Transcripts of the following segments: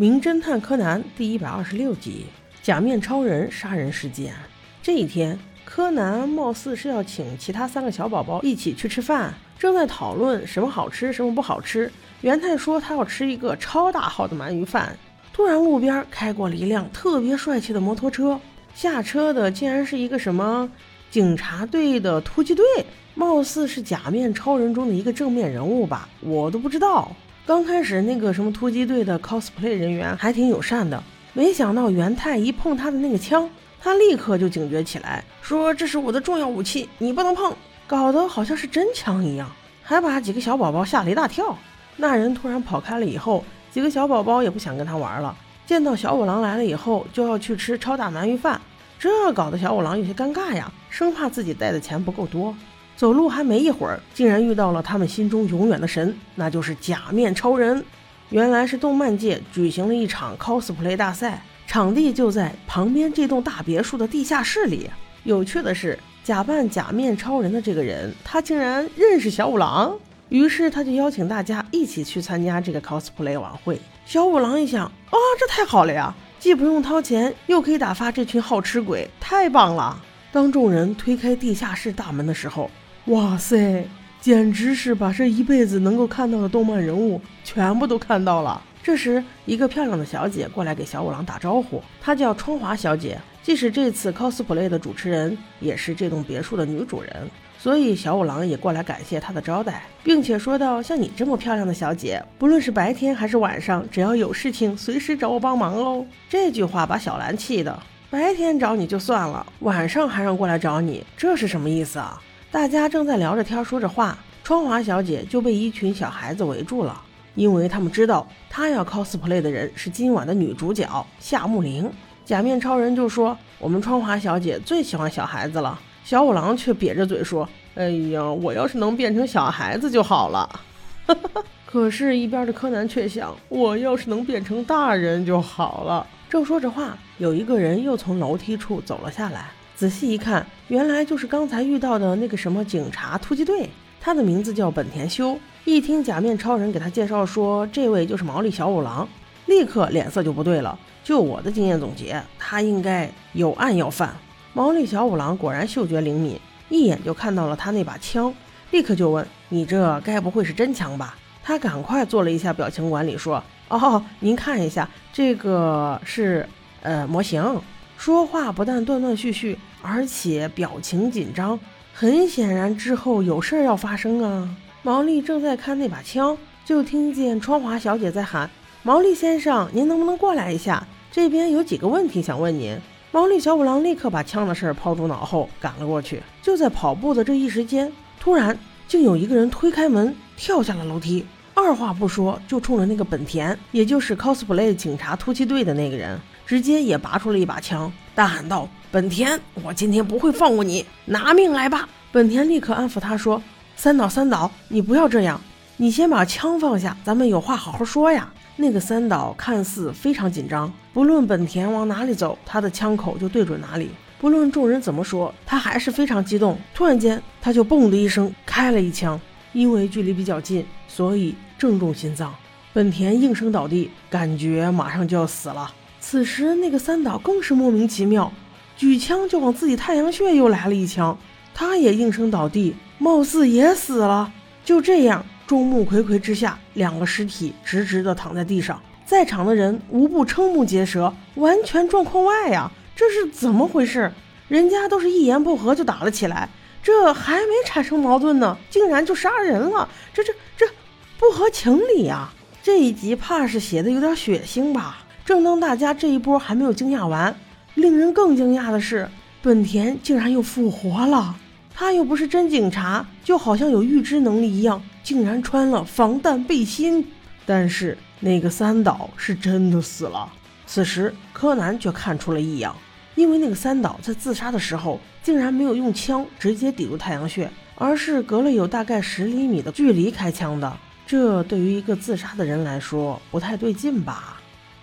名侦探柯南》第一百二十六集：假面超人杀人事件。这一天，柯南貌似是要请其他三个小宝宝一起去吃饭，正在讨论什么好吃，什么不好吃。元太说他要吃一个超大号的鳗鱼饭。突然，路边开过了一辆特别帅气的摩托车，下车的竟然是一个什么警察队的突击队。貌似是假面超人中的一个正面人物吧，我都不知道。刚开始那个什么突击队的 cosplay 人员还挺友善的，没想到元太一碰他的那个枪，他立刻就警觉起来，说这是我的重要武器，你不能碰，搞得好像是真枪一样，还把几个小宝宝吓了一大跳。那人突然跑开了以后，几个小宝宝也不想跟他玩了，见到小五郎来了以后，就要去吃超大鳗鱼饭，这搞得小五郎有些尴尬呀，生怕自己带的钱不够多。走路还没一会儿，竟然遇到了他们心中永远的神，那就是假面超人。原来是动漫界举行了一场 cosplay 大赛，场地就在旁边这栋大别墅的地下室里。有趣的是，假扮假面超人的这个人，他竟然认识小五郎，于是他就邀请大家一起去参加这个 cosplay 晚会。小五郎一想，啊，这太好了呀，既不用掏钱，又可以打发这群好吃鬼，太棒了！当众人推开地下室大门的时候，哇塞，简直是把这一辈子能够看到的动漫人物全部都看到了。这时，一个漂亮的小姐过来给小五郎打招呼，她叫春华小姐，既是这次 cosplay 的主持人，也是这栋别墅的女主人，所以小五郎也过来感谢她的招待，并且说道：“像你这么漂亮的小姐，不论是白天还是晚上，只要有事情，随时找我帮忙哦。”这句话把小兰气的，白天找你就算了，晚上还让过来找你，这是什么意思啊？大家正在聊着天，说着话，窗华小姐就被一群小孩子围住了，因为他们知道她要 cosplay 的人是今晚的女主角夏木玲。假面超人就说：“我们窗华小姐最喜欢小孩子了。”小五郎却瘪着嘴说：“哎呀，我要是能变成小孩子就好了。”可是，一边的柯南却想：“我要是能变成大人就好了。”正说着话，有一个人又从楼梯处走了下来。仔细一看，原来就是刚才遇到的那个什么警察突击队，他的名字叫本田修。一听假面超人给他介绍说这位就是毛利小五郎，立刻脸色就不对了。就我的经验总结，他应该有案要犯。毛利小五郎果然嗅觉灵敏，一眼就看到了他那把枪，立刻就问：“你这该不会是真枪吧？”他赶快做了一下表情管理，说：“哦，您看一下，这个是呃模型。”说话不但断断续续，而且表情紧张，很显然之后有事儿要发生啊！毛利正在看那把枪，就听见窗华小姐在喊：“毛利先生，您能不能过来一下？这边有几个问题想问您。”毛利小五郎立刻把枪的事儿抛诸脑后，赶了过去。就在跑步的这一时间，突然竟有一个人推开门，跳下了楼梯，二话不说就冲着那个本田，也就是 cosplay 警察突击队的那个人。直接也拔出了一把枪，大喊道：“本田，我今天不会放过你，拿命来吧！”本田立刻安抚他说：“三岛，三岛，你不要这样，你先把枪放下，咱们有话好好说呀。”那个三岛看似非常紧张，不论本田往哪里走，他的枪口就对准哪里。不论众人怎么说，他还是非常激动。突然间，他就嘣的一声开了一枪，因为距离比较近，所以正中心脏。本田应声倒地，感觉马上就要死了。此时，那个三岛更是莫名其妙，举枪就往自己太阳穴又来了一枪，他也应声倒地，貌似也死了。就这样，众目睽睽之下，两个尸体直直的躺在地上，在场的人无不瞠目结舌，完全状况外呀！这是怎么回事？人家都是一言不合就打了起来，这还没产生矛盾呢，竟然就杀人了，这这这不合情理呀！这一集怕是写的有点血腥吧？正当大家这一波还没有惊讶完，令人更惊讶的是，本田竟然又复活了。他又不是真警察，就好像有预知能力一样，竟然穿了防弹背心。但是那个三岛是真的死了。此时柯南却看出了异样，因为那个三岛在自杀的时候，竟然没有用枪直接抵入太阳穴，而是隔了有大概十厘米的距离开枪的。这对于一个自杀的人来说，不太对劲吧？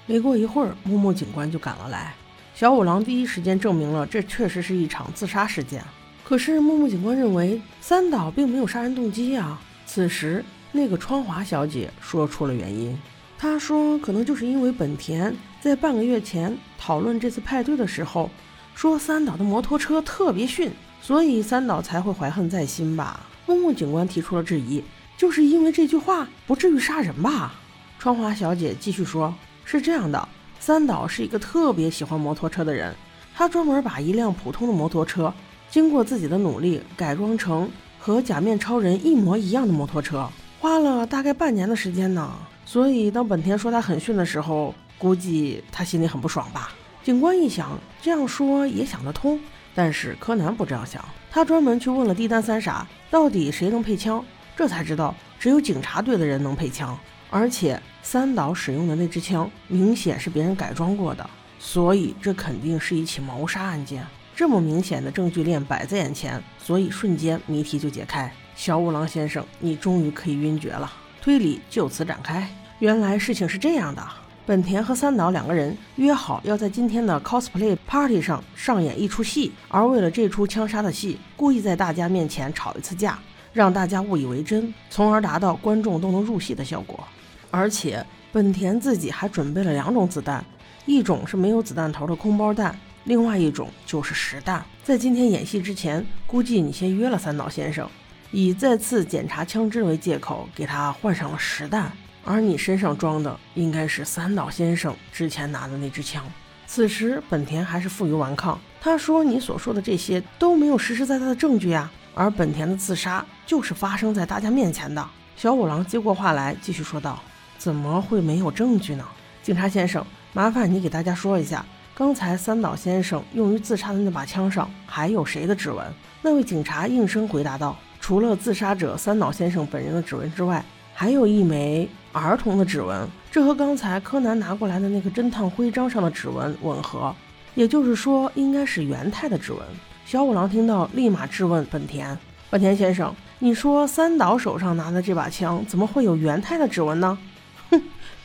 没过一会儿，木木警官就赶了来。小五郎第一时间证明了这确实是一场自杀事件。可是木木警官认为三岛并没有杀人动机啊。此时，那个川华小姐说出了原因：她说，可能就是因为本田在半个月前讨论这次派对的时候，说三岛的摩托车特别逊，所以三岛才会怀恨在心吧。木木警官提出了质疑，就是因为这句话，不至于杀人吧？窗华小姐继续说，是这样的，三岛是一个特别喜欢摩托车的人，他专门把一辆普通的摩托车，经过自己的努力改装成和假面超人一模一样的摩托车。花了大概半年的时间呢，所以当本田说他很逊的时候，估计他心里很不爽吧。警官一想，这样说也想得通，但是柯南不这样想，他专门去问了地丹三傻，到底谁能配枪，这才知道只有警察队的人能配枪，而且三岛使用的那支枪明显是别人改装过的，所以这肯定是一起谋杀案件。这么明显的证据链摆在眼前，所以瞬间谜题就解开。小五郎先生，你终于可以晕厥了。推理就此展开。原来事情是这样的：本田和三岛两个人约好要在今天的 cosplay party 上上演一出戏，而为了这出枪杀的戏，故意在大家面前吵一次架，让大家误以为真，从而达到观众都能入戏的效果。而且本田自己还准备了两种子弹，一种是没有子弹头的空包弹，另外一种就是实弹。在今天演戏之前，估计你先约了三岛先生。以再次检查枪支为借口，给他换上了实弹，而你身上装的应该是三岛先生之前拿的那支枪。此时，本田还是负隅顽抗，他说：“你所说的这些都没有实实在在的证据呀。”而本田的自杀就是发生在大家面前的。小五郎接过话来，继续说道：“怎么会没有证据呢？警察先生，麻烦你给大家说一下，刚才三岛先生用于自杀的那把枪上还有谁的指纹？”那位警察应声回答道。除了自杀者三岛先生本人的指纹之外，还有一枚儿童的指纹，这和刚才柯南拿过来的那个侦探徽章上的指纹吻合，也就是说，应该是元太的指纹。小五郎听到，立马质问本田：“本田先生，你说三岛手上拿的这把枪怎么会有元太的指纹呢？”“，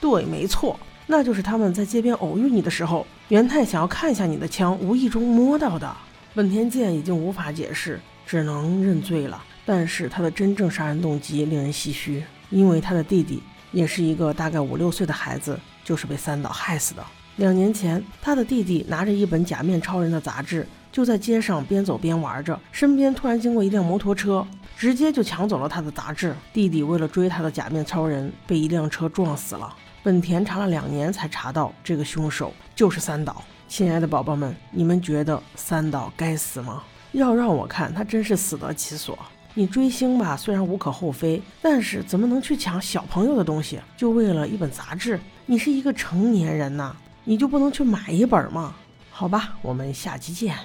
对，没错，那就是他们在街边偶遇你的时候，元太想要看一下你的枪，无意中摸到的。”本田健已经无法解释，只能认罪了。但是他的真正杀人动机令人唏嘘，因为他的弟弟也是一个大概五六岁的孩子，就是被三岛害死的。两年前，他的弟弟拿着一本《假面超人》的杂志，就在街上边走边玩着，身边突然经过一辆摩托车，直接就抢走了他的杂志。弟弟为了追他的假面超人，被一辆车撞死了。本田查了两年才查到这个凶手就是三岛。亲爱的宝宝们，你们觉得三岛该死吗？要让我看，他真是死得其所。你追星吧，虽然无可厚非，但是怎么能去抢小朋友的东西，就为了一本杂志？你是一个成年人呐，你就不能去买一本吗？好吧，我们下期见。